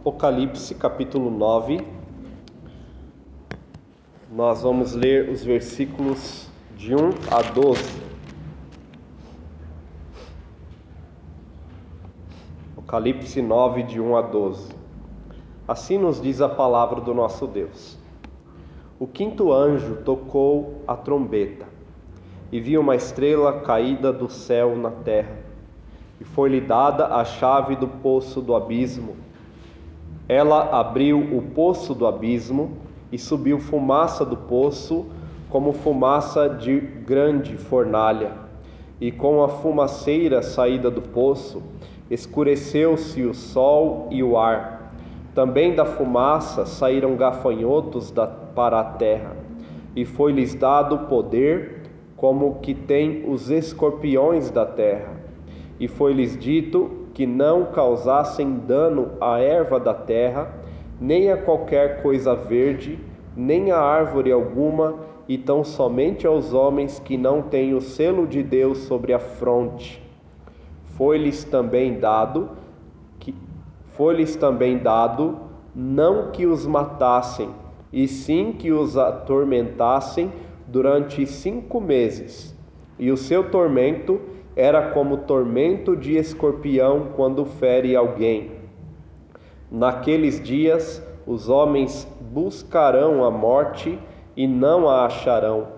Apocalipse capítulo 9. Nós vamos ler os versículos de 1 a 12. Apocalipse 9, de 1 a 12. Assim nos diz a palavra do nosso Deus. O quinto anjo tocou a trombeta, e viu uma estrela caída do céu na terra, e foi-lhe dada a chave do poço do abismo. Ela abriu o poço do abismo e subiu fumaça do poço, como fumaça de grande fornalha. E com a fumaceira saída do poço, escureceu-se o sol e o ar. Também da fumaça saíram gafanhotos da, para a terra, e foi-lhes dado poder, como que tem os escorpiões da terra. E foi-lhes dito que não causassem dano à erva da terra, nem a qualquer coisa verde, nem a árvore alguma, e tão somente aos homens que não têm o selo de Deus sobre a fronte. Foi-lhes também dado que foi-lhes também dado não que os matassem, e sim que os atormentassem durante cinco meses. E o seu tormento era como tormento de escorpião quando fere alguém. Naqueles dias os homens buscarão a morte e não a acharão.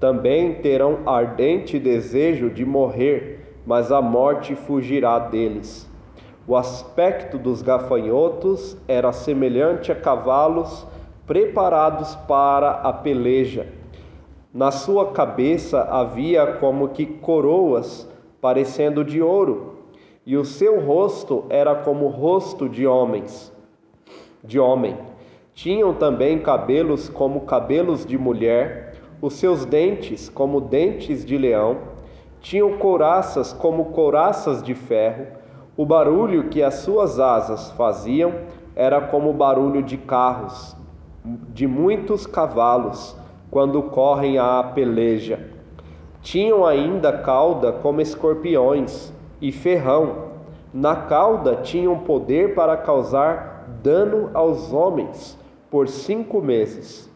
Também terão ardente desejo de morrer, mas a morte fugirá deles. O aspecto dos gafanhotos era semelhante a cavalos preparados para a peleja. Na sua cabeça havia como que coroas parecendo de ouro, e o seu rosto era como rosto de homens, de homem. Tinham também cabelos como cabelos de mulher, os seus dentes como dentes de leão, tinham couraças como couraças de ferro. O barulho que as suas asas faziam era como o barulho de carros, de muitos cavalos, quando correm à peleja. Tinham ainda cauda como escorpiões e ferrão. Na cauda tinham poder para causar dano aos homens por cinco meses.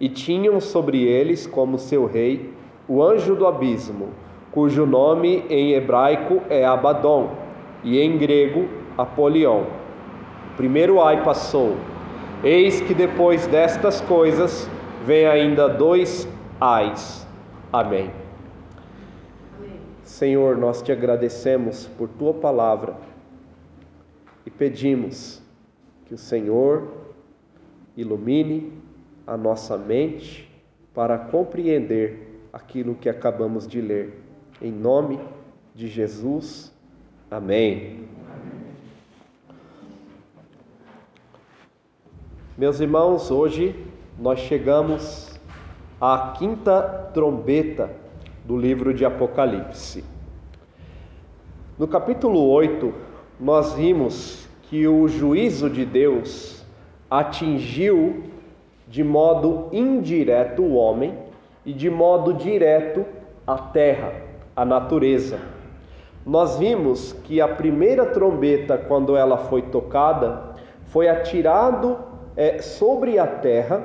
E tinham sobre eles como seu rei o anjo do abismo, cujo nome em hebraico é Abaddon e em grego Apolion. O primeiro ai passou. Eis que depois destas coisas vem ainda dois ais. Amém. Senhor, nós te agradecemos por tua palavra e pedimos que o Senhor ilumine a nossa mente para compreender aquilo que acabamos de ler. Em nome de Jesus. Amém. Meus irmãos, hoje nós chegamos à quinta trombeta do livro de Apocalipse. No capítulo 8, nós vimos que o juízo de Deus atingiu de modo indireto o homem e de modo direto a terra, a natureza. Nós vimos que a primeira trombeta, quando ela foi tocada, foi atirado é, sobre a terra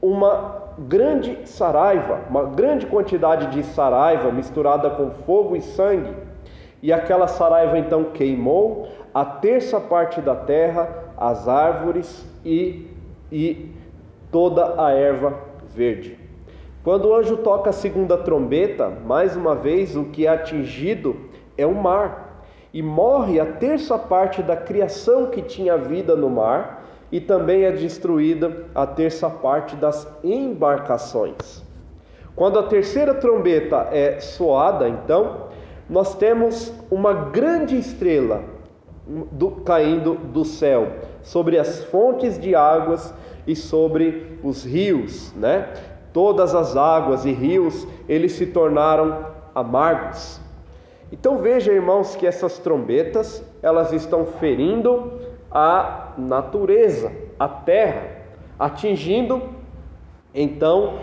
uma grande saraiva, uma grande quantidade de saraiva misturada com fogo e sangue. E aquela saraiva então queimou a terça parte da terra, as árvores e, e toda a erva verde. Quando o anjo toca a segunda trombeta, mais uma vez o que é atingido é o mar, e morre a terça parte da criação que tinha vida no mar, e também é destruída a terça parte das embarcações. Quando a terceira trombeta é soada, então, nós temos uma grande estrela do, caindo do céu sobre as fontes de águas e sobre os rios, né? Todas as águas e rios, eles se tornaram amargos. Então veja, irmãos, que essas trombetas, elas estão ferindo a natureza, a terra, atingindo então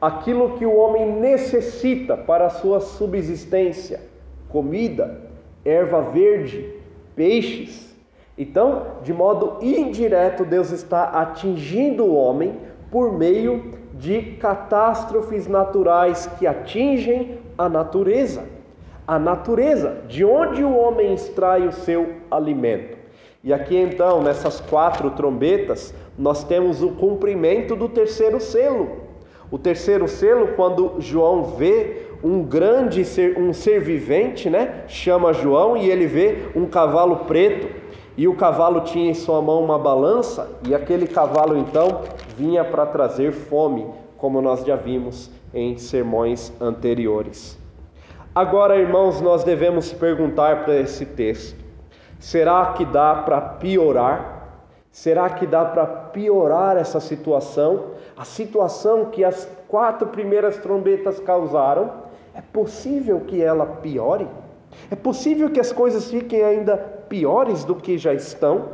aquilo que o homem necessita para a sua subsistência: comida, erva verde, peixes. Então, de modo indireto, Deus está atingindo o homem por meio de catástrofes naturais que atingem a natureza. A natureza, de onde o homem extrai o seu alimento. E aqui então, nessas quatro trombetas, nós temos o cumprimento do terceiro selo. O terceiro selo, quando João vê um grande ser, um ser vivente, né? Chama João e ele vê um cavalo preto e o cavalo tinha em sua mão uma balança e aquele cavalo então vinha para trazer fome, como nós já vimos em sermões anteriores. Agora, irmãos, nós devemos perguntar para esse texto: será que dá para piorar? Será que dá para piorar essa situação? A situação que as quatro primeiras trombetas causaram, é possível que ela piore? É possível que as coisas fiquem ainda piores do que já estão?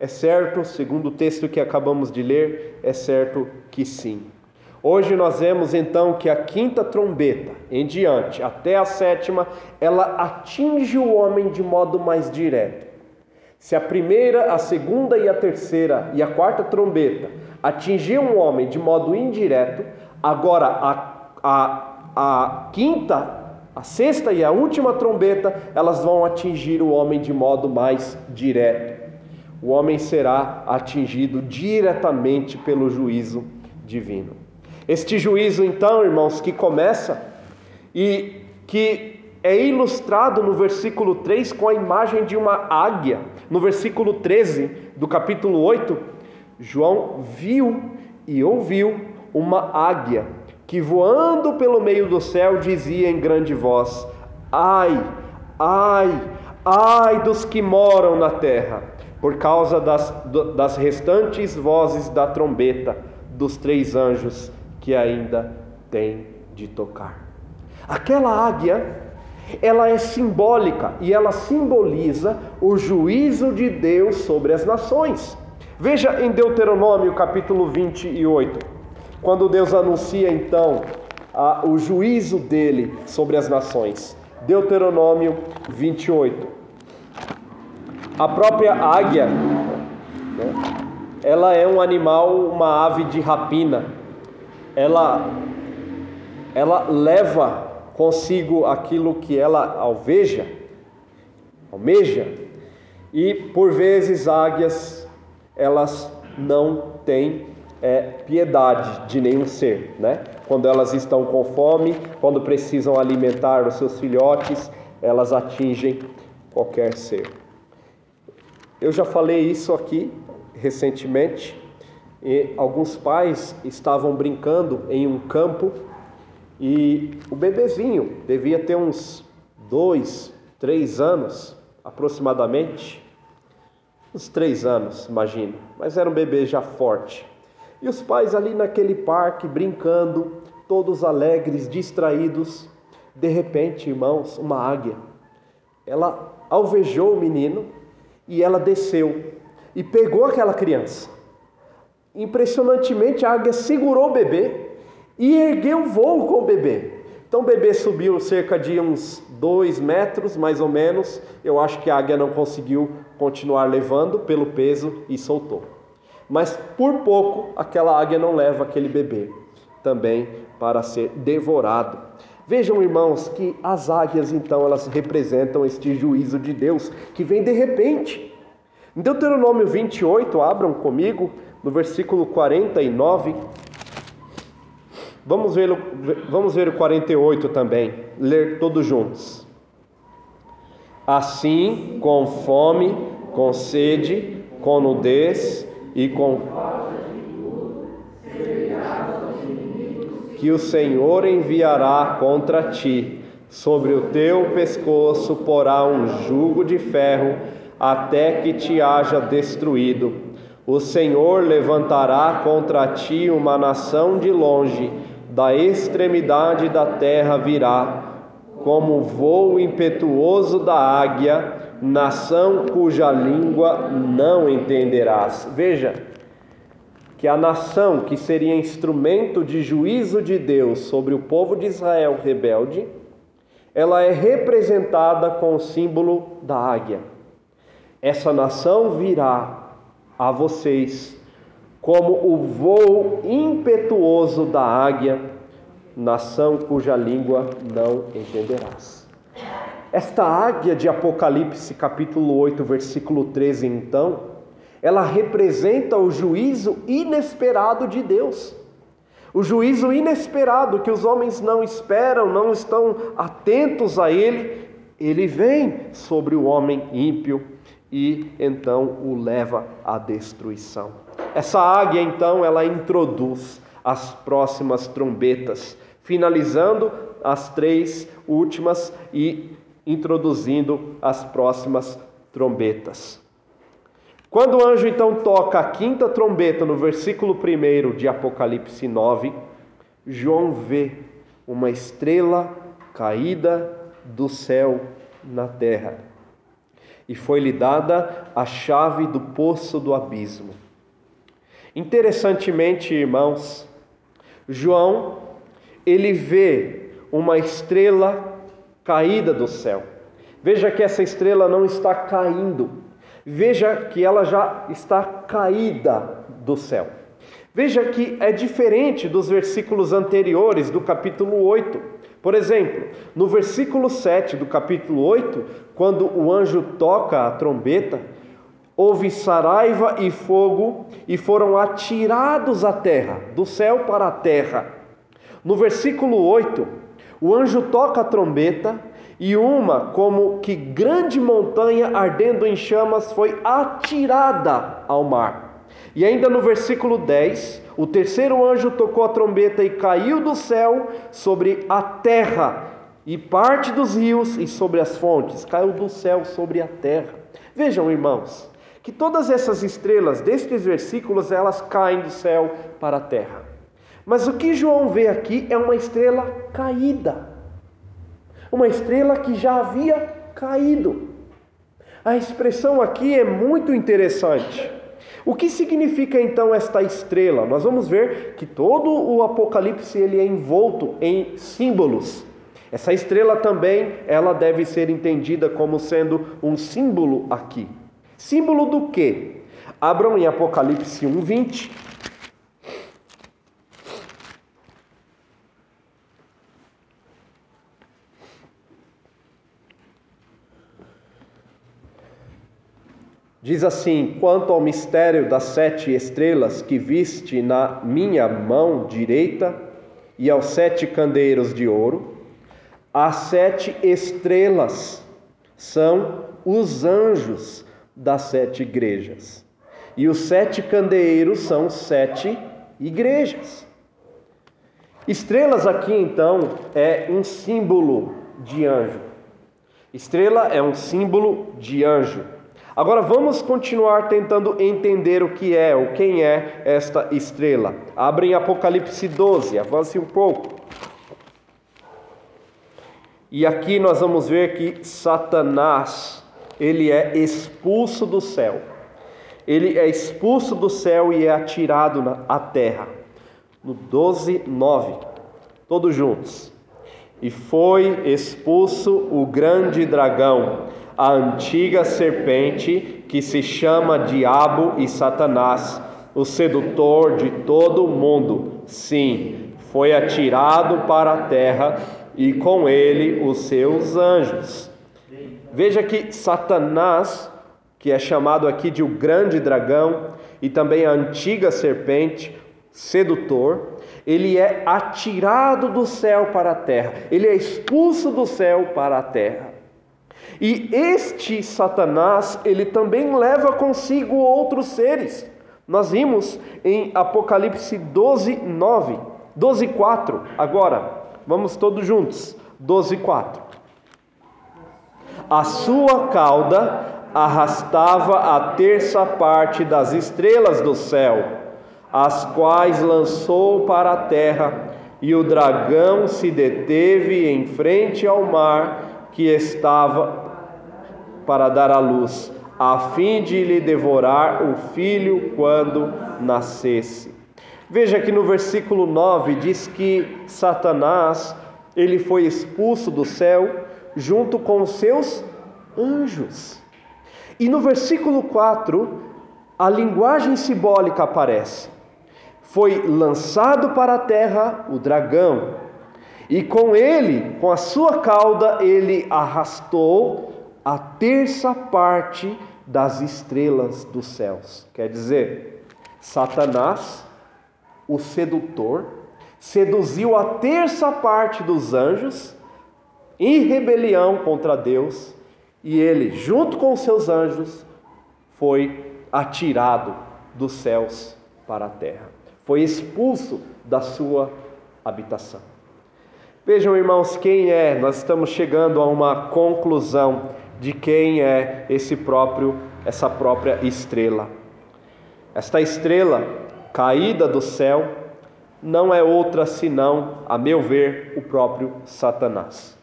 É certo, segundo o texto que acabamos de ler, é certo que sim. Hoje nós vemos então que a quinta trombeta em diante, até a sétima, ela atinge o homem de modo mais direto. Se a primeira, a segunda e a terceira e a quarta trombeta atingiam o homem de modo indireto, agora a, a, a quinta, a sexta e a última trombeta, elas vão atingir o homem de modo mais direto. O homem será atingido diretamente pelo juízo divino. Este juízo, então, irmãos, que começa e que é ilustrado no versículo 3 com a imagem de uma águia. No versículo 13 do capítulo 8, João viu e ouviu uma águia que voando pelo meio do céu dizia em grande voz: Ai, ai, ai dos que moram na terra, por causa das, das restantes vozes da trombeta dos três anjos que ainda tem de tocar. Aquela águia, ela é simbólica e ela simboliza o juízo de Deus sobre as nações. Veja em Deuteronômio capítulo 28, quando Deus anuncia então a, o juízo dele sobre as nações. Deuteronômio 28. A própria águia, né, ela é um animal, uma ave de rapina ela, ela leva consigo aquilo que ela alveja, almeja, e por vezes águias elas não têm é, piedade de nenhum ser, né? Quando elas estão com fome, quando precisam alimentar os seus filhotes, elas atingem qualquer ser. Eu já falei isso aqui recentemente e alguns pais estavam brincando em um campo e o bebezinho devia ter uns dois, três anos aproximadamente, uns três anos, imagino, mas era um bebê já forte. E os pais ali naquele parque brincando, todos alegres, distraídos. De repente, irmãos, uma águia, ela alvejou o menino e ela desceu e pegou aquela criança Impressionantemente, a águia segurou o bebê e ergueu voo com o bebê. Então o bebê subiu cerca de uns dois metros, mais ou menos. Eu acho que a águia não conseguiu continuar levando pelo peso e soltou. Mas por pouco aquela águia não leva aquele bebê também para ser devorado. Vejam, irmãos, que as águias então elas representam este juízo de Deus que vem de repente. Em Deuteronômio 28, abram comigo, no versículo 49. Vamos ver, vamos ver o 48 também, ler todos juntos. Assim, com fome, com sede, com nudez e com que o Senhor enviará contra ti, sobre o teu pescoço porá um jugo de ferro, até que te haja destruído o Senhor levantará contra ti uma nação de longe, da extremidade da terra virá, como voo impetuoso da águia, nação cuja língua não entenderás. Veja que a nação que seria instrumento de juízo de Deus sobre o povo de Israel rebelde, ela é representada com o símbolo da águia. Essa nação virá a vocês como o voo impetuoso da águia, nação cuja língua não entenderás. Esta águia de Apocalipse capítulo 8, versículo 13, então, ela representa o juízo inesperado de Deus. O juízo inesperado que os homens não esperam, não estão atentos a ele, ele vem sobre o homem ímpio e então o leva à destruição. Essa águia então ela introduz as próximas trombetas, finalizando as três últimas e introduzindo as próximas trombetas. Quando o anjo então toca a quinta trombeta no versículo 1 de Apocalipse 9, João vê uma estrela caída do céu na terra. E foi-lhe dada a chave do poço do abismo. Interessantemente, irmãos, João ele vê uma estrela caída do céu. Veja que essa estrela não está caindo, veja que ela já está caída do céu. Veja que é diferente dos versículos anteriores do capítulo 8. Por exemplo, no versículo 7 do capítulo 8, quando o anjo toca a trombeta, houve saraiva e fogo e foram atirados à terra, do céu para a terra. No versículo 8, o anjo toca a trombeta e uma, como que grande montanha ardendo em chamas, foi atirada ao mar. E ainda no versículo 10, o terceiro anjo tocou a trombeta e caiu do céu sobre a terra, e parte dos rios e sobre as fontes. Caiu do céu sobre a terra. Vejam, irmãos, que todas essas estrelas destes versículos elas caem do céu para a terra. Mas o que João vê aqui é uma estrela caída, uma estrela que já havia caído. A expressão aqui é muito interessante. O que significa então esta estrela? Nós vamos ver que todo o Apocalipse ele é envolto em símbolos. Essa estrela também, ela deve ser entendida como sendo um símbolo aqui. Símbolo do quê? Abram em Apocalipse 1:20 Diz assim: quanto ao mistério das sete estrelas que viste na minha mão direita e aos sete candeeiros de ouro, as sete estrelas são os anjos das sete igrejas, e os sete candeeiros são sete igrejas. Estrelas aqui então é um símbolo de anjo. Estrela é um símbolo de anjo. Agora vamos continuar tentando entender o que é ou quem é esta estrela. Abre em Apocalipse 12, avance um pouco. E aqui nós vamos ver que Satanás, ele é expulso do céu. Ele é expulso do céu e é atirado na terra. No 12, 9. Todos juntos. E foi expulso o grande dragão a antiga serpente que se chama Diabo e Satanás, o sedutor de todo o mundo. Sim, foi atirado para a terra e com ele os seus anjos. Veja que Satanás, que é chamado aqui de o grande dragão e também a antiga serpente, sedutor, ele é atirado do céu para a terra, ele é expulso do céu para a terra. E este Satanás, ele também leva consigo outros seres. Nós vimos em Apocalipse 12, 9, 12, 4. Agora, vamos todos juntos. 12, 4. A sua cauda arrastava a terça parte das estrelas do céu, as quais lançou para a terra, e o dragão se deteve em frente ao mar que estava para dar à luz, a fim de lhe devorar o filho quando nascesse. Veja que no versículo 9 diz que Satanás, ele foi expulso do céu junto com seus anjos. E no versículo 4, a linguagem simbólica aparece. Foi lançado para a terra o dragão, e com ele, com a sua cauda, ele arrastou a terça parte das estrelas dos céus. Quer dizer, Satanás, o sedutor, seduziu a terça parte dos anjos em rebelião contra Deus, e ele, junto com seus anjos, foi atirado dos céus para a terra. Foi expulso da sua habitação. Vejam, irmãos, quem é, nós estamos chegando a uma conclusão de quem é esse próprio, essa própria estrela. Esta estrela caída do céu não é outra senão, a meu ver, o próprio Satanás.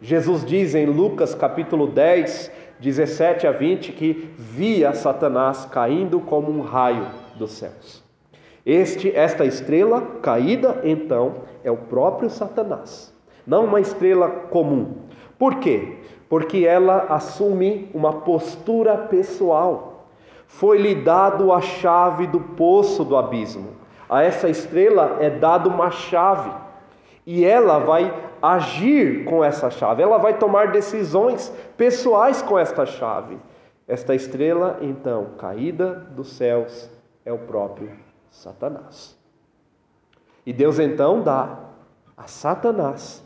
Jesus diz em Lucas capítulo 10, 17 a 20 que via Satanás caindo como um raio dos céus. Este, esta estrela caída, então, é o próprio Satanás, não uma estrela comum. Por quê? Porque ela assume uma postura pessoal. Foi-lhe dado a chave do poço do abismo. A essa estrela é dado uma chave e ela vai agir com essa chave, ela vai tomar decisões pessoais com esta chave. Esta estrela, então, caída dos céus, é o próprio Satanás. E Deus então dá a Satanás,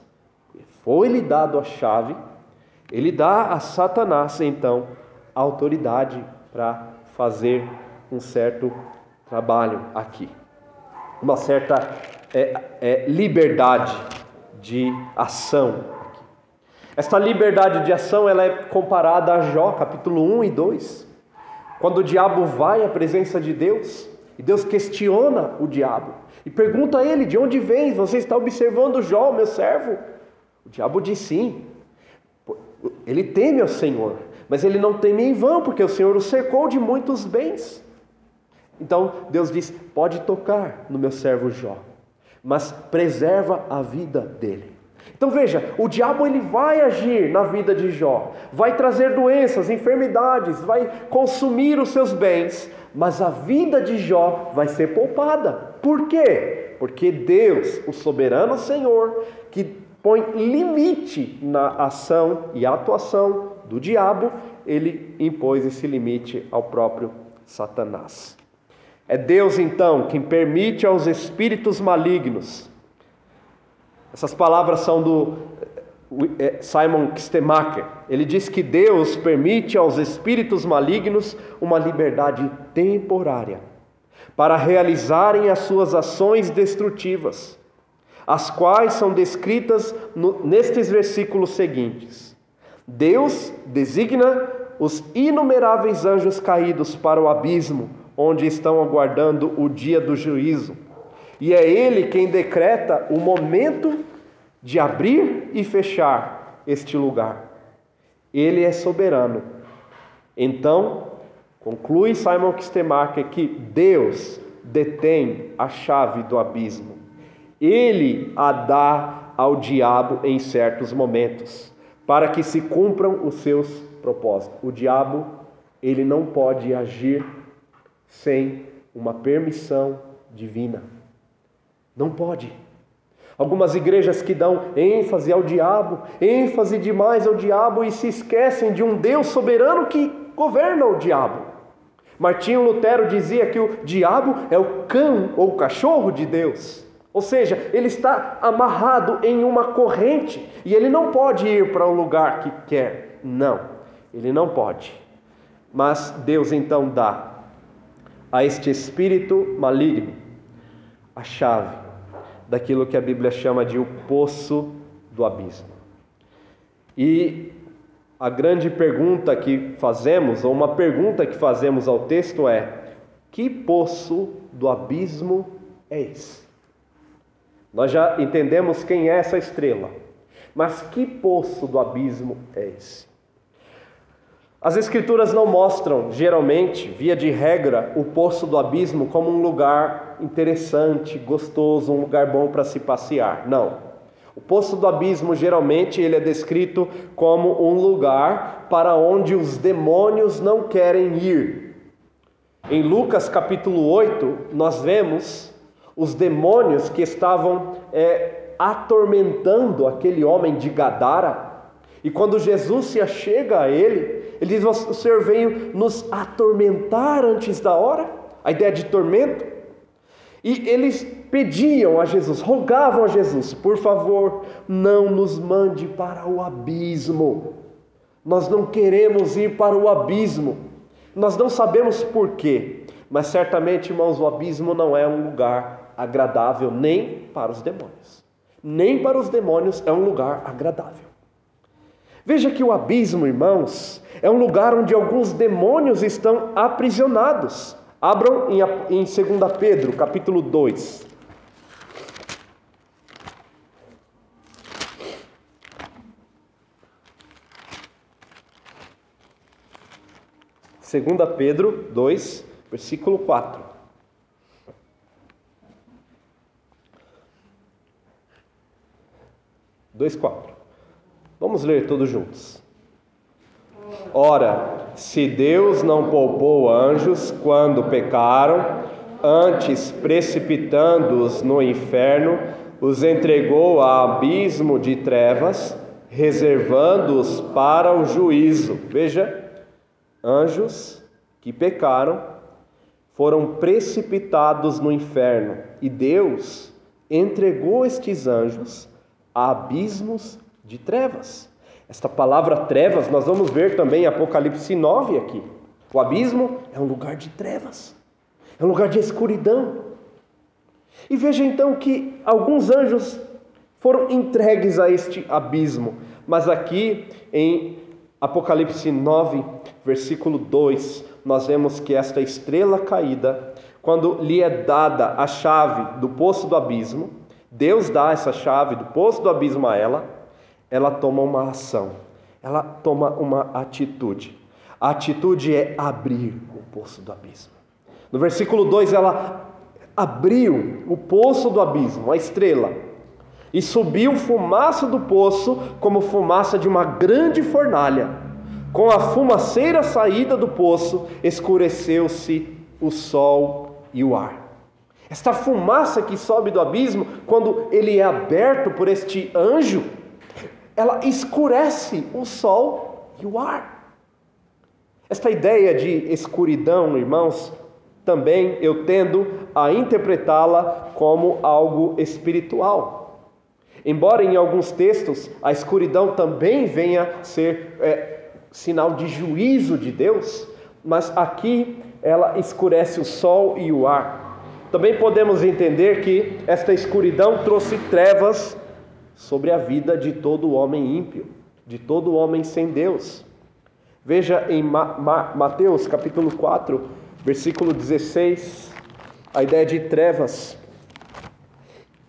foi-lhe dado a chave, ele dá a Satanás então a autoridade para fazer um certo trabalho aqui, uma certa é, é, liberdade de ação. Esta liberdade de ação ela é comparada a Jó, capítulo 1 e 2. Quando o diabo vai à presença de Deus, e Deus questiona o diabo e pergunta a ele: De onde vens? Você está observando Jó, meu servo? O diabo diz sim. Ele teme ao Senhor, mas ele não teme em vão, porque o Senhor o cercou de muitos bens. Então Deus diz: Pode tocar no meu servo Jó mas preserva a vida dele. Então veja, o diabo ele vai agir na vida de Jó, vai trazer doenças, enfermidades, vai consumir os seus bens, mas a vida de Jó vai ser poupada. Por quê? Porque Deus, o soberano Senhor, que põe limite na ação e atuação do diabo, ele impôs esse limite ao próprio Satanás. É Deus então quem permite aos espíritos malignos. Essas palavras são do Simon Kistemacher. Ele diz que Deus permite aos espíritos malignos uma liberdade temporária para realizarem as suas ações destrutivas, as quais são descritas nestes versículos seguintes. Deus designa os inumeráveis anjos caídos para o abismo onde estão aguardando o dia do juízo. E é Ele quem decreta o momento de abrir e fechar este lugar. Ele é soberano. Então, conclui Simon Kistemacher que Deus detém a chave do abismo. Ele a dá ao diabo em certos momentos, para que se cumpram os seus propósitos. O diabo, ele não pode agir sem uma permissão divina. Não pode. Algumas igrejas que dão ênfase ao diabo, ênfase demais ao diabo e se esquecem de um Deus soberano que governa o diabo. Martinho Lutero dizia que o diabo é o cão ou o cachorro de Deus. Ou seja, ele está amarrado em uma corrente e ele não pode ir para o lugar que quer. Não, ele não pode. Mas Deus então dá a este espírito maligno a chave daquilo que a Bíblia chama de o poço do abismo. E a grande pergunta que fazemos, ou uma pergunta que fazemos ao texto é: que poço do abismo é esse? Nós já entendemos quem é essa estrela, mas que poço do abismo é esse? As Escrituras não mostram, geralmente, via de regra, o poço do abismo como um lugar interessante, gostoso, um lugar bom para se passear. Não. O poço do abismo geralmente ele é descrito como um lugar para onde os demônios não querem ir. Em Lucas capítulo 8, nós vemos os demônios que estavam é, atormentando aquele homem de Gadara. E quando Jesus se achega a ele, ele diz: O Senhor veio nos atormentar antes da hora. A ideia de tormento. E eles pediam a Jesus, rogavam a Jesus, por favor, não nos mande para o abismo. Nós não queremos ir para o abismo. Nós não sabemos porquê, mas certamente, irmãos, o abismo não é um lugar agradável nem para os demônios. Nem para os demônios é um lugar agradável. Veja que o abismo, irmãos, é um lugar onde alguns demônios estão aprisionados. Abram em, em 2 Pedro, capítulo 2. Segunda Pedro 2, versículo 4. Dois quatro. Vamos ler todos juntos. Ora, se Deus não poupou anjos quando pecaram, antes precipitando-os no inferno, os entregou a abismo de trevas, reservando-os para o juízo. Veja, anjos que pecaram foram precipitados no inferno e Deus entregou estes anjos a abismos de trevas. Esta palavra trevas nós vamos ver também em Apocalipse 9 aqui. O abismo é um lugar de trevas, é um lugar de escuridão. E veja então que alguns anjos foram entregues a este abismo, mas aqui em Apocalipse 9, versículo 2, nós vemos que esta estrela caída, quando lhe é dada a chave do poço do abismo, Deus dá essa chave do poço do abismo a ela, ela toma uma ação, ela toma uma atitude. A atitude é abrir o poço do abismo. No versículo 2, ela abriu o poço do abismo, a estrela, e subiu fumaça do poço como fumaça de uma grande fornalha. Com a fumaceira saída do poço, escureceu-se o sol e o ar. Esta fumaça que sobe do abismo, quando ele é aberto por este anjo, ela escurece o sol e o ar. Esta ideia de escuridão, irmãos, também eu tendo a interpretá-la como algo espiritual. Embora em alguns textos a escuridão também venha ser é, sinal de juízo de Deus, mas aqui ela escurece o sol e o ar. Também podemos entender que esta escuridão trouxe trevas sobre a vida de todo homem ímpio, de todo homem sem Deus. Veja em Mateus capítulo 4, versículo 16, a ideia de trevas.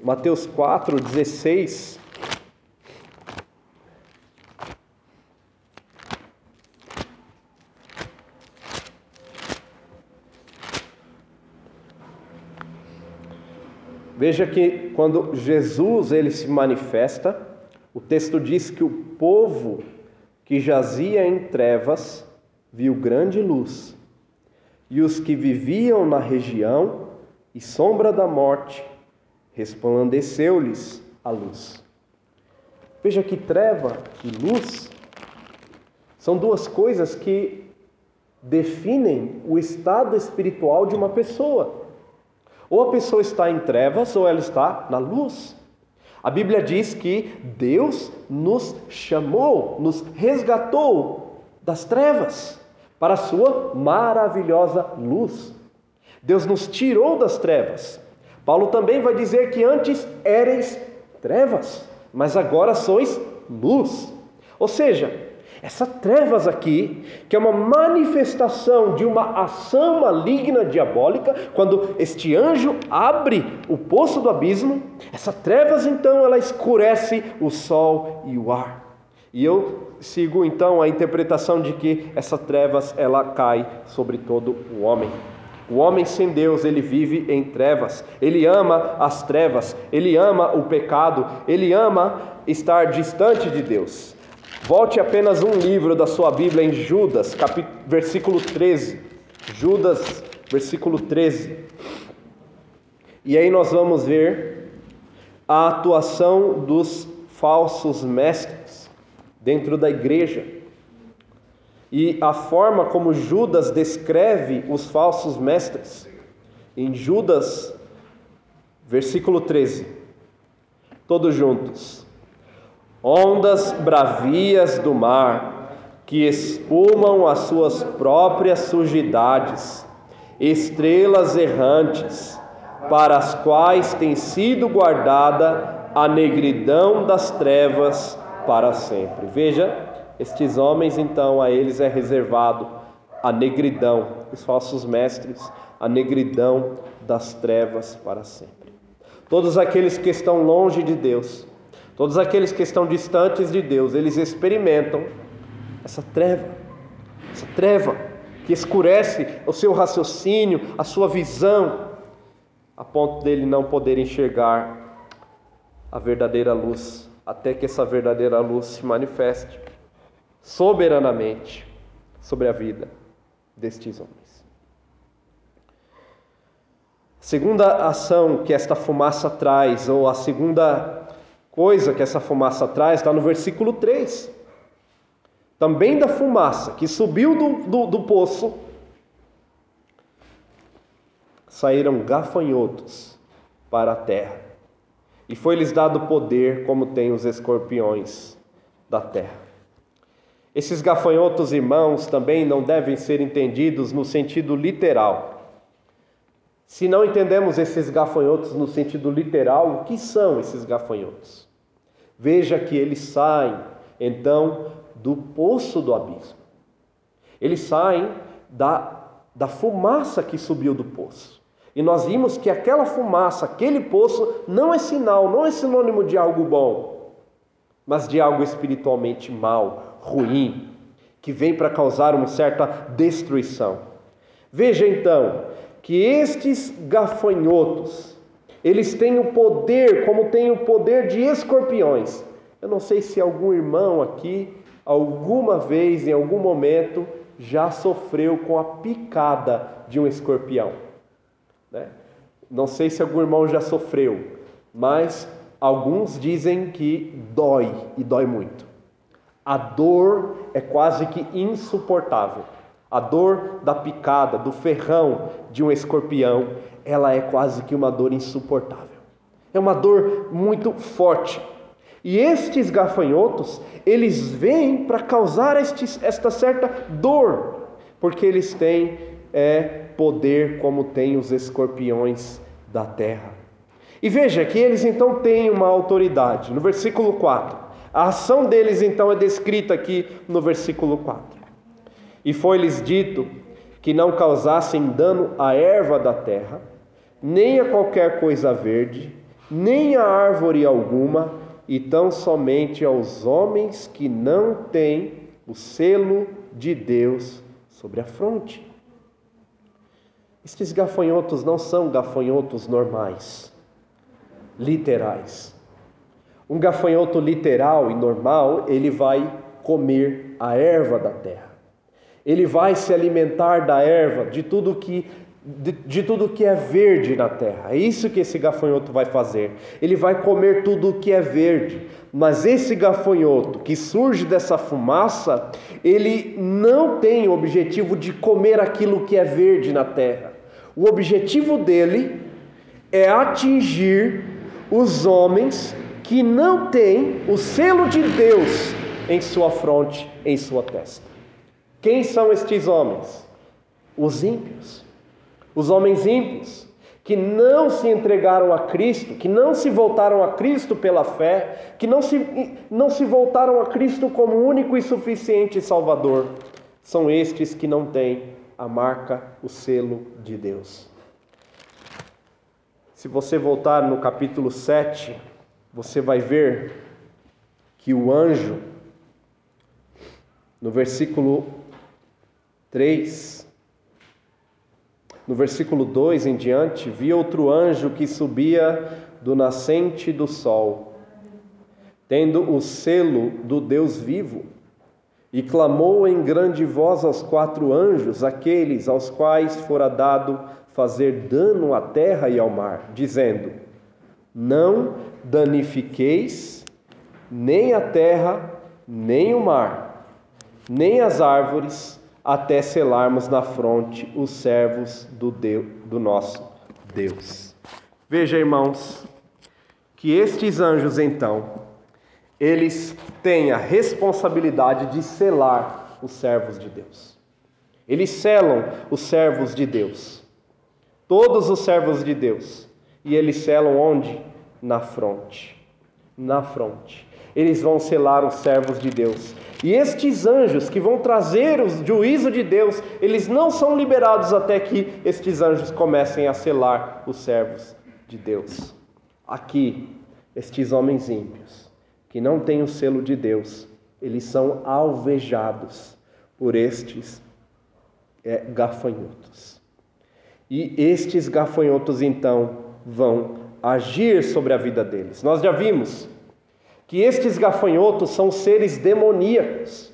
Mateus 4, 16. Veja que quando Jesus ele se manifesta, o texto diz que o povo que jazia em trevas viu grande luz, e os que viviam na região e sombra da morte resplandeceu-lhes a luz. Veja que treva e luz são duas coisas que definem o estado espiritual de uma pessoa. Ou a pessoa está em trevas ou ela está na luz. A Bíblia diz que Deus nos chamou, nos resgatou das trevas para a sua maravilhosa luz. Deus nos tirou das trevas. Paulo também vai dizer que antes erais trevas, mas agora sois luz. Ou seja, essa trevas aqui, que é uma manifestação de uma ação maligna diabólica, quando este anjo abre o poço do abismo, essa trevas então ela escurece o sol e o ar. E eu sigo então a interpretação de que essa trevas ela cai sobre todo o homem. O homem sem Deus, ele vive em trevas. Ele ama as trevas, ele ama o pecado, ele ama estar distante de Deus. Volte apenas um livro da sua Bíblia em Judas, capítulo, versículo 13. Judas, versículo 13. E aí nós vamos ver a atuação dos falsos mestres dentro da igreja. E a forma como Judas descreve os falsos mestres. Em Judas, versículo 13. Todos juntos. Ondas bravias do mar, que espumam as suas próprias sujidades, estrelas errantes, para as quais tem sido guardada a negridão das trevas para sempre. Veja, estes homens, então, a eles é reservado a negridão, os falsos mestres, a negridão das trevas para sempre. Todos aqueles que estão longe de Deus, todos aqueles que estão distantes de Deus, eles experimentam essa treva, essa treva que escurece o seu raciocínio, a sua visão, a ponto dele não poder enxergar a verdadeira luz, até que essa verdadeira luz se manifeste soberanamente sobre a vida destes homens. Segunda ação que esta fumaça traz, ou a segunda coisa que essa fumaça traz, está no versículo 3. Também da fumaça que subiu do, do, do poço, saíram gafanhotos para a terra, e foi-lhes dado poder como tem os escorpiões da terra. Esses gafanhotos, irmãos, também não devem ser entendidos no sentido literal. Se não entendemos esses gafanhotos no sentido literal, o que são esses gafanhotos? Veja que eles saem, então, do poço do abismo. Eles saem da, da fumaça que subiu do poço. E nós vimos que aquela fumaça, aquele poço, não é sinal, não é sinônimo de algo bom, mas de algo espiritualmente mal, ruim, que vem para causar uma certa destruição. Veja então que estes gafanhotos, eles têm o poder, como tem o poder de escorpiões. Eu não sei se algum irmão aqui, alguma vez, em algum momento, já sofreu com a picada de um escorpião. Né? Não sei se algum irmão já sofreu, mas alguns dizem que dói e dói muito. A dor é quase que insuportável. A dor da picada, do ferrão de um escorpião, ela é quase que uma dor insuportável. É uma dor muito forte. E estes gafanhotos, eles vêm para causar estes, esta certa dor, porque eles têm é, poder como têm os escorpiões da terra. E veja que eles então têm uma autoridade. No versículo 4, a ação deles então é descrita aqui no versículo 4. E foi-lhes dito que não causassem dano à erva da terra, nem a qualquer coisa verde, nem a árvore alguma, e tão somente aos homens que não têm o selo de Deus sobre a fronte. Estes gafanhotos não são gafanhotos normais, literais. Um gafanhoto literal e normal, ele vai comer a erva da terra. Ele vai se alimentar da erva, de tudo que de, de, tudo que é verde na terra. É isso que esse gafanhoto vai fazer. Ele vai comer tudo que é verde. Mas esse gafanhoto que surge dessa fumaça, ele não tem o objetivo de comer aquilo que é verde na terra. O objetivo dele é atingir os homens que não tem o selo de Deus em sua fronte, em sua testa. Quem são estes homens? Os ímpios. Os homens ímpios que não se entregaram a Cristo, que não se voltaram a Cristo pela fé, que não se, não se voltaram a Cristo como único e suficiente Salvador, são estes que não têm a marca, o selo de Deus. Se você voltar no capítulo 7, você vai ver que o anjo, no versículo 3, no versículo 2 em diante, vi outro anjo que subia do nascente do sol, tendo o selo do Deus vivo, e clamou em grande voz aos quatro anjos, aqueles aos quais fora dado fazer dano à terra e ao mar, dizendo: Não danifiqueis nem a terra, nem o mar, nem as árvores, até selarmos na fronte os servos do, Deus, do nosso Deus. Veja, irmãos, que estes anjos, então, eles têm a responsabilidade de selar os servos de Deus. Eles selam os servos de Deus. Todos os servos de Deus. E eles selam onde? Na fronte. Na fronte. Eles vão selar os servos de Deus. E estes anjos que vão trazer o juízo de Deus, eles não são liberados até que estes anjos comecem a selar os servos de Deus. Aqui, estes homens ímpios, que não têm o selo de Deus, eles são alvejados por estes é, gafanhotos. E estes gafanhotos então vão agir sobre a vida deles. Nós já vimos que estes gafanhotos são seres demoníacos,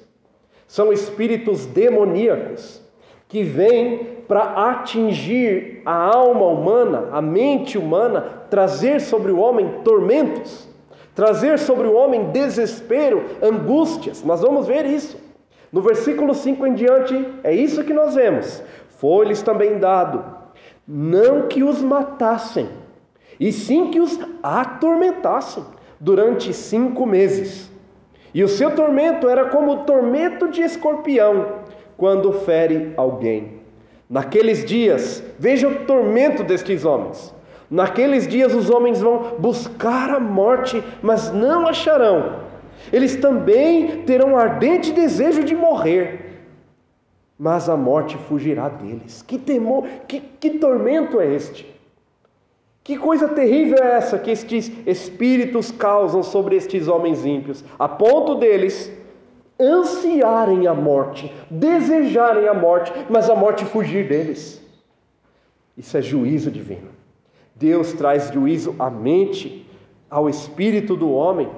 são espíritos demoníacos que vêm para atingir a alma humana, a mente humana, trazer sobre o homem tormentos, trazer sobre o homem desespero, angústias. Nós vamos ver isso. No versículo 5 em diante, é isso que nós vemos. Foi-lhes também dado, não que os matassem, e sim que os atormentassem durante cinco meses. E o seu tormento era como o tormento de escorpião quando fere alguém. Naqueles dias, veja o tormento destes homens. Naqueles dias os homens vão buscar a morte, mas não acharão. Eles também terão ardente desejo de morrer, mas a morte fugirá deles. Que temor, que, que tormento é este? Que coisa terrível é essa que estes espíritos causam sobre estes homens ímpios, a ponto deles ansiarem a morte, desejarem a morte, mas a morte fugir deles. Isso é juízo divino. Deus traz juízo à mente, ao espírito do homem,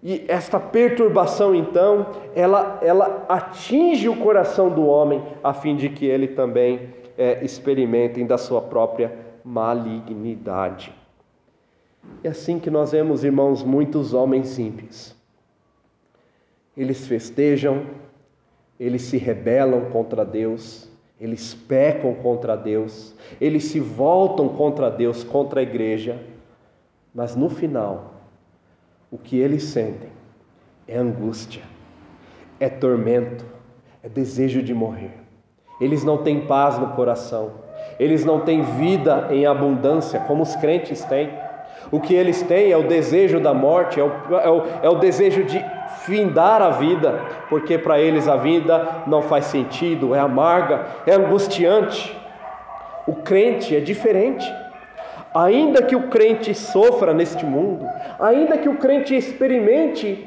e esta perturbação, então, ela, ela atinge o coração do homem, a fim de que ele também é, experimentem da sua própria malignidade. É assim que nós vemos, irmãos, muitos homens ímpios. Eles festejam, eles se rebelam contra Deus, eles pecam contra Deus, eles se voltam contra Deus, contra a igreja, mas no final, o que eles sentem é angústia, é tormento, é desejo de morrer. Eles não têm paz no coração eles não têm vida em abundância como os crentes têm. O que eles têm é o desejo da morte, é o, é o, é o desejo de findar a vida, porque para eles a vida não faz sentido, é amarga, é angustiante. O crente é diferente. Ainda que o crente sofra neste mundo, ainda que o crente experimente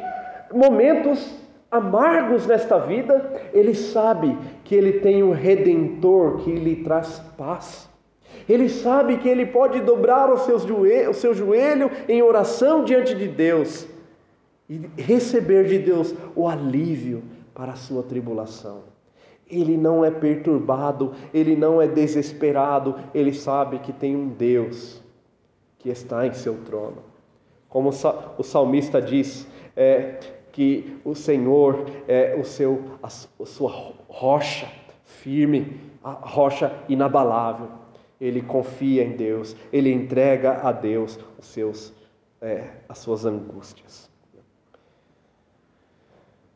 momentos amargos nesta vida, ele sabe que ele tem um redentor que lhe traz paz. Ele sabe que ele pode dobrar o seu, joelho, o seu joelho em oração diante de Deus e receber de Deus o alívio para a sua tribulação. Ele não é perturbado, ele não é desesperado, ele sabe que tem um Deus que está em seu trono. Como o salmista diz, é, que o Senhor é o seu, a, sua rocha firme, a rocha inabalável. Ele confia em Deus, ele entrega a Deus os seus, é, as suas angústias.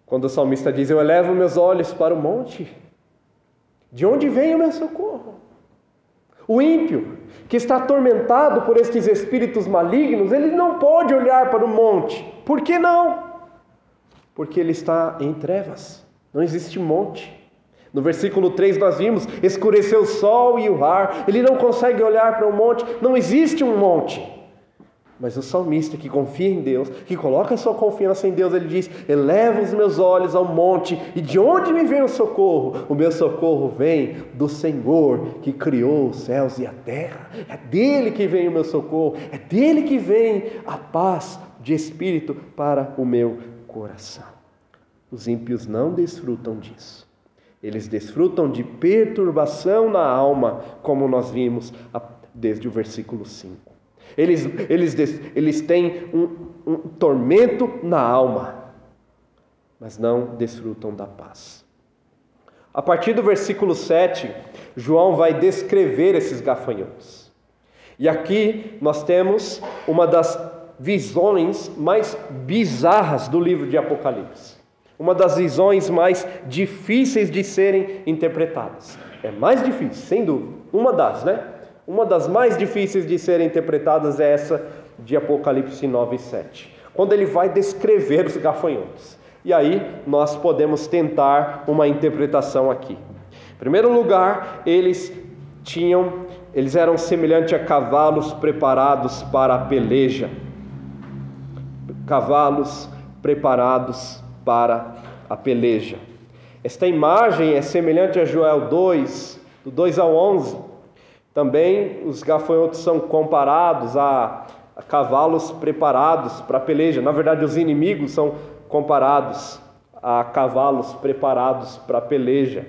Quando o salmista diz: Eu elevo meus olhos para o monte, de onde vem o meu socorro? O ímpio, que está atormentado por estes espíritos malignos, ele não pode olhar para o monte. Por que não? Porque ele está em trevas, não existe monte. No versículo 3 nós vimos: escureceu o sol e o ar, ele não consegue olhar para o monte, não existe um monte. Mas o salmista que confia em Deus, que coloca a sua confiança em Deus, ele diz: Eleva os meus olhos ao monte, e de onde me vem o socorro? O meu socorro vem do Senhor que criou os céus e a terra. É dele que vem o meu socorro, é dele que vem a paz de espírito para o meu coração. Os ímpios não desfrutam disso. Eles desfrutam de perturbação na alma, como nós vimos desde o versículo 5. Eles, eles, eles têm um, um tormento na alma, mas não desfrutam da paz. A partir do versículo 7, João vai descrever esses gafanhotos. E aqui nós temos uma das visões mais bizarras do livro de Apocalipse. Uma das visões mais difíceis de serem interpretadas. É mais difícil, sem dúvida. Uma das, né? Uma das mais difíceis de serem interpretadas é essa de Apocalipse 9 e 7, quando ele vai descrever os gafanhotos. E aí nós podemos tentar uma interpretação aqui. Em primeiro lugar, eles tinham, eles eram semelhantes a cavalos preparados para a peleja. Cavalos preparados para a peleja. Esta imagem é semelhante a Joel 2, do 2 ao 11, também os gafanhotos são comparados a, a cavalos preparados para a peleja. Na verdade, os inimigos são comparados a cavalos preparados para a peleja.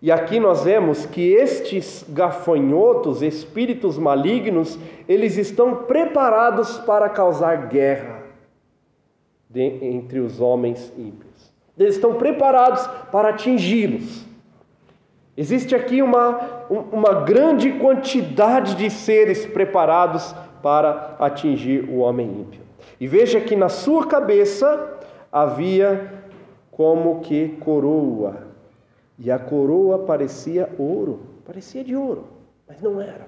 E aqui nós vemos que estes gafanhotos, espíritos malignos, eles estão preparados para causar guerra de, entre os homens ímpios. Eles estão preparados para atingi-los. Existe aqui uma, uma grande quantidade de seres preparados para atingir o homem ímpio. E veja que na sua cabeça havia como que coroa. E a coroa parecia ouro, parecia de ouro, mas não era.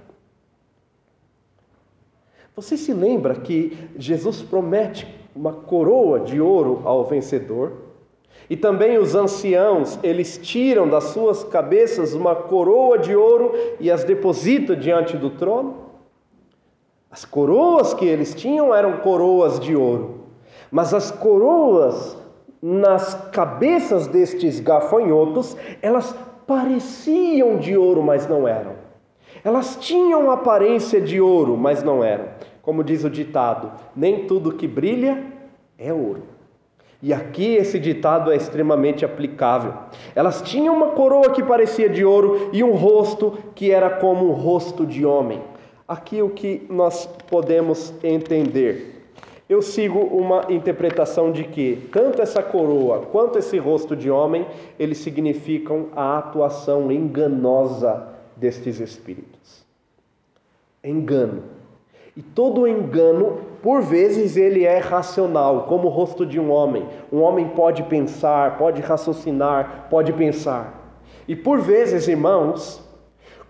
Você se lembra que Jesus promete uma coroa de ouro ao vencedor? E também os anciãos, eles tiram das suas cabeças uma coroa de ouro e as depositam diante do trono. As coroas que eles tinham eram coroas de ouro, mas as coroas nas cabeças destes gafanhotos, elas pareciam de ouro, mas não eram. Elas tinham aparência de ouro, mas não eram. Como diz o ditado: nem tudo que brilha é ouro. E aqui esse ditado é extremamente aplicável. Elas tinham uma coroa que parecia de ouro e um rosto que era como um rosto de homem. Aqui o que nós podemos entender. Eu sigo uma interpretação de que tanto essa coroa quanto esse rosto de homem, eles significam a atuação enganosa destes espíritos. Engano. E todo engano por vezes ele é racional, como o rosto de um homem. Um homem pode pensar, pode raciocinar, pode pensar. E por vezes, irmãos,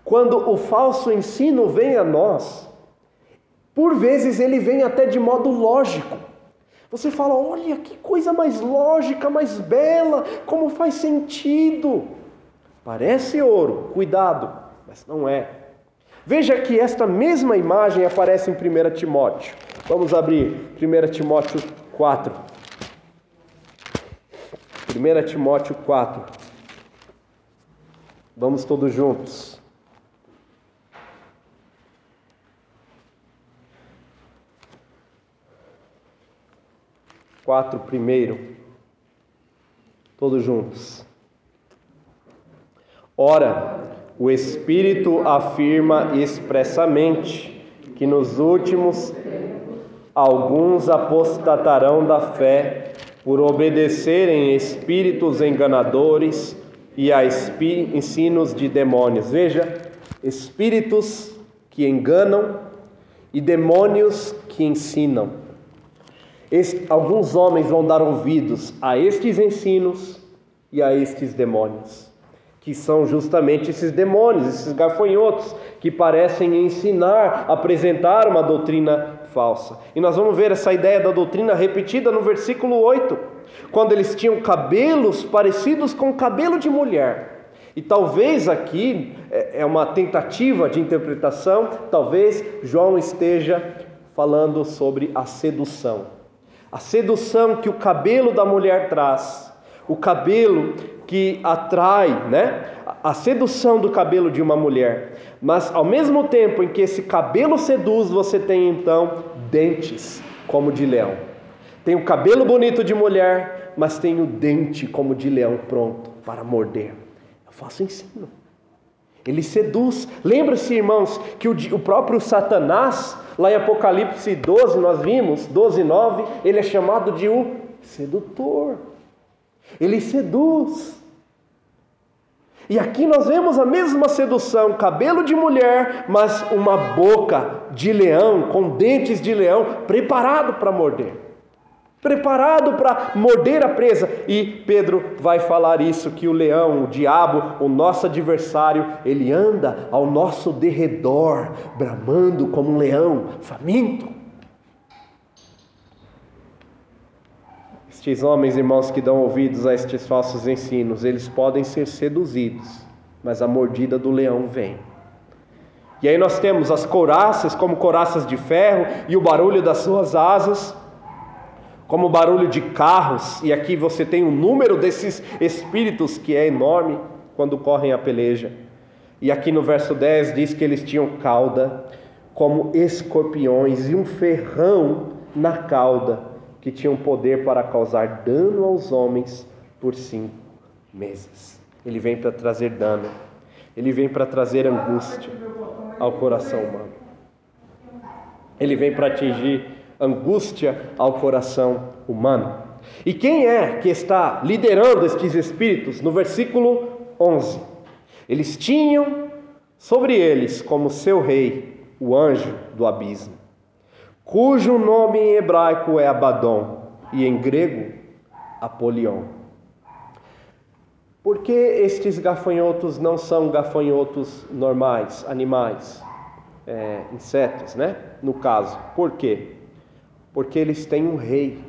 quando o falso ensino vem a nós, por vezes ele vem até de modo lógico. Você fala: olha que coisa mais lógica, mais bela, como faz sentido. Parece ouro, cuidado, mas não é. Veja que esta mesma imagem aparece em 1 Timóteo. Vamos abrir 1 Timóteo 4. 1 Timóteo 4. Vamos todos juntos. Quatro primeiro. Todos juntos. Ora, o Espírito afirma expressamente que nos últimos alguns apostatarão da fé por obedecerem espíritos enganadores e a ensinos de demônios. Veja, espíritos que enganam e demônios que ensinam. alguns homens vão dar ouvidos a estes ensinos e a estes demônios que são justamente esses demônios, esses gafanhotos, que parecem ensinar, apresentar uma doutrina falsa. E nós vamos ver essa ideia da doutrina repetida no versículo 8, quando eles tinham cabelos parecidos com cabelo de mulher. E talvez aqui é, é uma tentativa de interpretação, talvez João esteja falando sobre a sedução. A sedução que o cabelo da mulher traz, o cabelo que atrai, né? A sedução do cabelo de uma mulher. Mas ao mesmo tempo em que esse cabelo seduz, você tem então dentes como de leão. Tem o cabelo bonito de mulher, mas tem o dente como de leão pronto para morder. Eu faço ensino. Ele seduz. Lembra-se, irmãos, que o, próprio Satanás, lá em Apocalipse 12, nós vimos, 12, 9, ele é chamado de o sedutor. Ele seduz. E aqui nós vemos a mesma sedução: cabelo de mulher, mas uma boca de leão, com dentes de leão, preparado para morder preparado para morder a presa. E Pedro vai falar isso que o leão, o diabo, o nosso adversário, ele anda ao nosso derredor, bramando como um leão faminto. Estes homens, irmãos, que dão ouvidos a estes falsos ensinos, eles podem ser seduzidos, mas a mordida do leão vem. E aí nós temos as couraças, como couraças de ferro, e o barulho das suas asas como barulho de carros, e aqui você tem o número desses espíritos que é enorme quando correm a peleja. E aqui no verso 10 diz que eles tinham cauda como escorpiões e um ferrão na cauda que tinham poder para causar dano aos homens por cinco meses. Ele vem para trazer dano, ele vem para trazer angústia ao coração humano, ele vem para atingir angústia ao coração humano. E quem é que está liderando estes espíritos? No versículo 11: Eles tinham sobre eles como seu rei o anjo do abismo, cujo nome em hebraico é Abaddon e em grego Apolion. Por que estes gafanhotos não são gafanhotos normais, animais, é, insetos, né? No caso, por quê? porque eles têm um rei,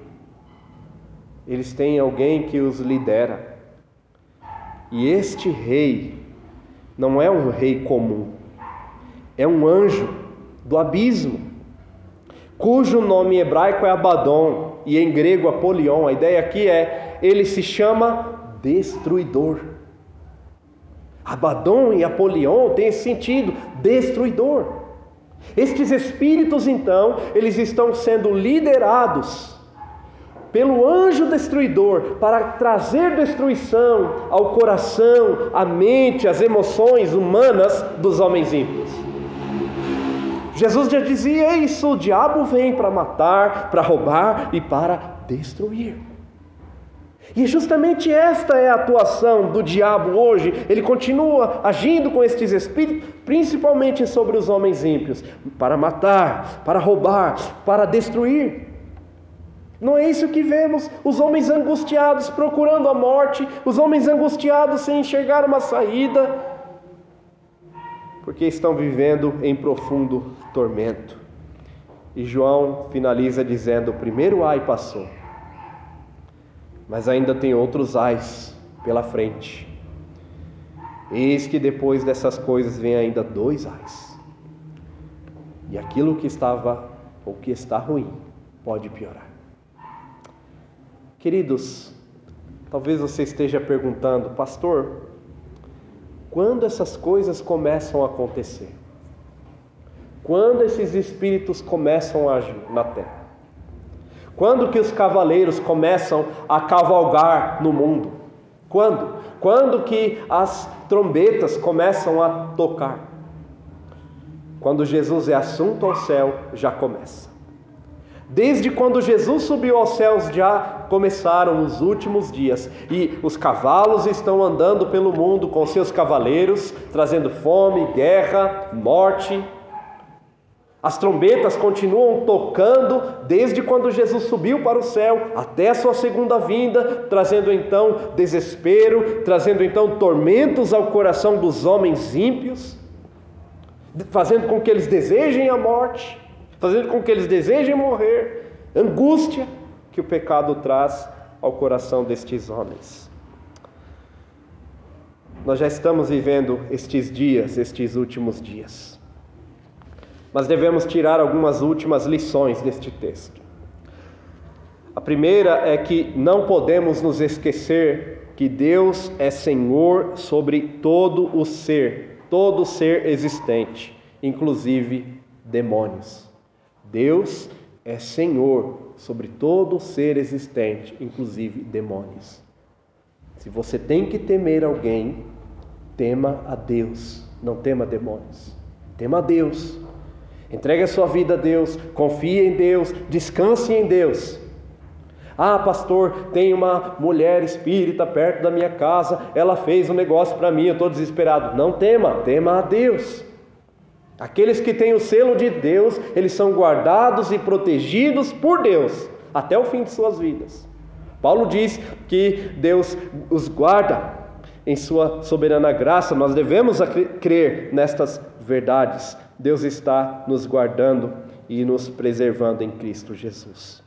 eles têm alguém que os lidera. E este rei não é um rei comum, é um anjo do abismo, cujo nome hebraico é Abaddon e em grego Apolion. A ideia aqui é ele se chama destruidor. Abaddon e Apolion têm esse sentido, destruidor. Estes espíritos, então, eles estão sendo liderados pelo anjo destruidor para trazer destruição ao coração, à mente, às emoções humanas dos homens ímpios. Jesus já dizia isso: o diabo vem para matar, para roubar e para destruir. E justamente esta é a atuação do diabo hoje. Ele continua agindo com estes espíritos, principalmente sobre os homens ímpios, para matar, para roubar, para destruir. Não é isso que vemos? Os homens angustiados procurando a morte, os homens angustiados sem enxergar uma saída, porque estão vivendo em profundo tormento. E João finaliza dizendo: o primeiro ai passou mas ainda tem outros ais pela frente. Eis que depois dessas coisas vem ainda dois ais. E aquilo que estava ou que está ruim pode piorar. Queridos, talvez você esteja perguntando, pastor, quando essas coisas começam a acontecer? Quando esses espíritos começam a agir na terra? Quando que os cavaleiros começam a cavalgar no mundo? Quando? Quando que as trombetas começam a tocar? Quando Jesus é assunto ao céu, já começa. Desde quando Jesus subiu aos céus, já começaram os últimos dias, e os cavalos estão andando pelo mundo com seus cavaleiros, trazendo fome, guerra, morte, as trombetas continuam tocando desde quando Jesus subiu para o céu até a sua segunda vinda, trazendo então desespero, trazendo então tormentos ao coração dos homens ímpios, fazendo com que eles desejem a morte, fazendo com que eles desejem morrer, angústia que o pecado traz ao coração destes homens. Nós já estamos vivendo estes dias, estes últimos dias. mas devemos tirar algumas últimas lições deste texto. A primeira é que não podemos nos esquecer que Deus é Senhor sobre todo o ser, todo ser existente, inclusive demônios. Deus é Senhor sobre todo ser existente, inclusive demônios. Se você tem que temer alguém, tema a Deus, não tema demônios. Tema a Deus. Entregue a sua vida a Deus, confie em Deus, descanse em Deus. Ah, pastor, tem uma mulher espírita perto da minha casa, ela fez um negócio para mim, eu estou desesperado. Não tema, tema a Deus. Aqueles que têm o selo de Deus, eles são guardados e protegidos por Deus até o fim de suas vidas. Paulo diz que Deus os guarda em sua soberana graça, nós devemos crer nestas verdades. Deus está nos guardando e nos preservando em Cristo Jesus.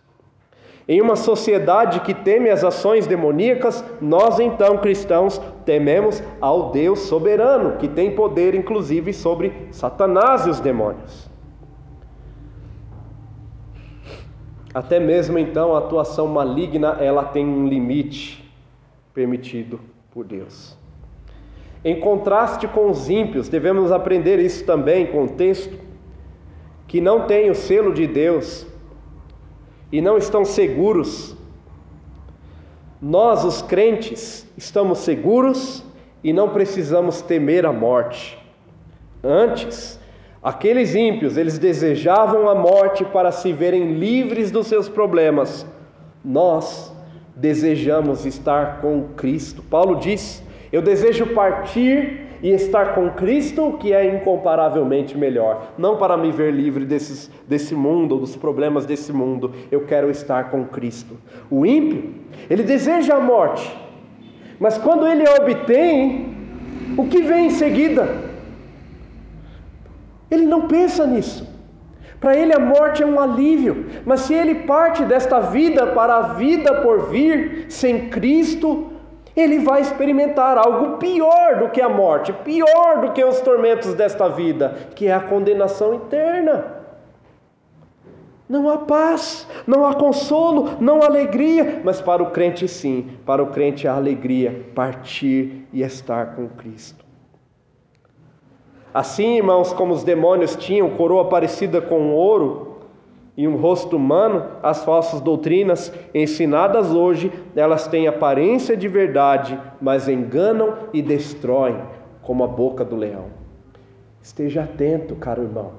Em uma sociedade que teme as ações demoníacas, nós então cristãos tememos ao Deus soberano, que tem poder inclusive sobre Satanás e os demônios. Até mesmo então a atuação maligna, ela tem um limite permitido por Deus. Em contraste com os ímpios, devemos aprender isso também com o texto, que não têm o selo de Deus e não estão seguros. Nós, os crentes, estamos seguros e não precisamos temer a morte. Antes, aqueles ímpios, eles desejavam a morte para se verem livres dos seus problemas. Nós desejamos estar com Cristo. Paulo diz: Eu desejo partir e estar com Cristo, que é incomparavelmente melhor. Não para me ver livre desses, desse mundo, dos problemas desse mundo. Eu quero estar com Cristo. O ímpio, ele deseja a morte, mas quando ele a obtém, o que vem em seguida? Ele não pensa nisso. Para ele a morte é um alívio, mas se ele parte desta vida para a vida por vir sem Cristo, ele vai experimentar algo pior do que a morte, pior do que os tormentos desta vida, que é a condenação eterna. Não há paz, não há consolo, não há alegria, mas para o crente sim, para o crente há alegria, partir e estar com Cristo. Assim, irmãos, como os demônios tinham coroa parecida com ouro, e um rosto humano, as falsas doutrinas ensinadas hoje, elas têm aparência de verdade, mas enganam e destroem, como a boca do leão. Esteja atento, caro irmão.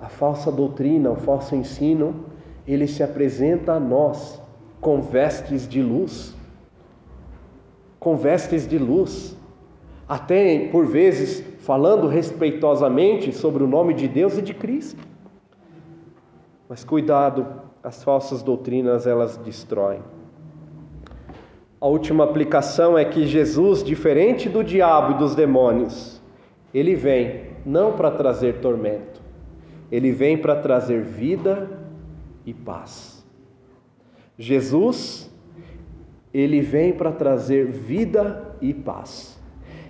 A falsa doutrina, o falso ensino, ele se apresenta a nós com vestes de luz. Com vestes de luz. Até por vezes falando respeitosamente sobre o nome de Deus e de Cristo. Mas cuidado, as falsas doutrinas elas destroem. A última aplicação é que Jesus, diferente do diabo e dos demônios, ele vem não para trazer tormento, ele vem para trazer vida e paz. Jesus, ele vem para trazer vida e paz.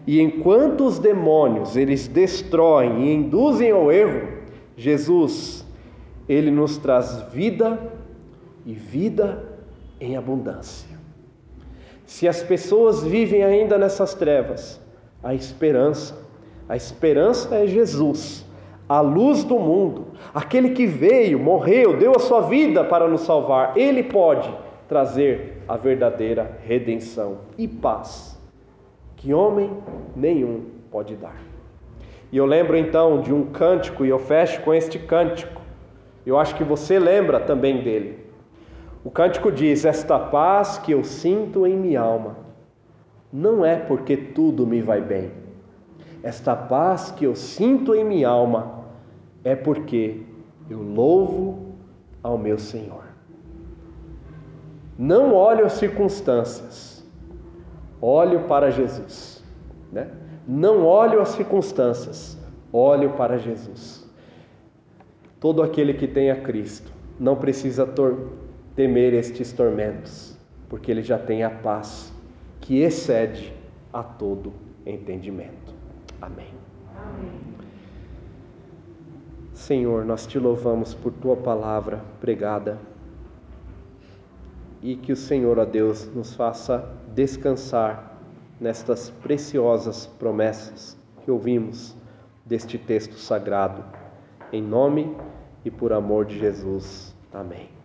E enquanto os demônios eles destroem e induzem ao erro, Jesus ele nos traz vida e vida em abundância. Se as pessoas vivem ainda nessas trevas, a esperança, a esperança é Jesus, a luz do mundo, aquele que veio, morreu, deu a sua vida para nos salvar. Ele pode trazer a verdadeira redenção e paz que homem nenhum pode dar. E eu lembro então de um cântico, e eu fecho com este cântico eu acho que você lembra também dele. O cântico diz: Esta paz que eu sinto em minha alma, não é porque tudo me vai bem. Esta paz que eu sinto em minha alma é porque eu louvo ao meu Senhor. Não olho as circunstâncias, olho para Jesus. Né? Não olho as circunstâncias, olho para Jesus. Todo aquele que tem a Cristo não precisa temer estes tormentos, porque ele já tem a paz que excede a todo entendimento. Amém. Amém. Senhor, nós te louvamos por tua palavra pregada e que o Senhor, ó Deus, nos faça descansar nestas preciosas promessas que ouvimos deste texto sagrado. Em nome e por amor de Jesus. Amém.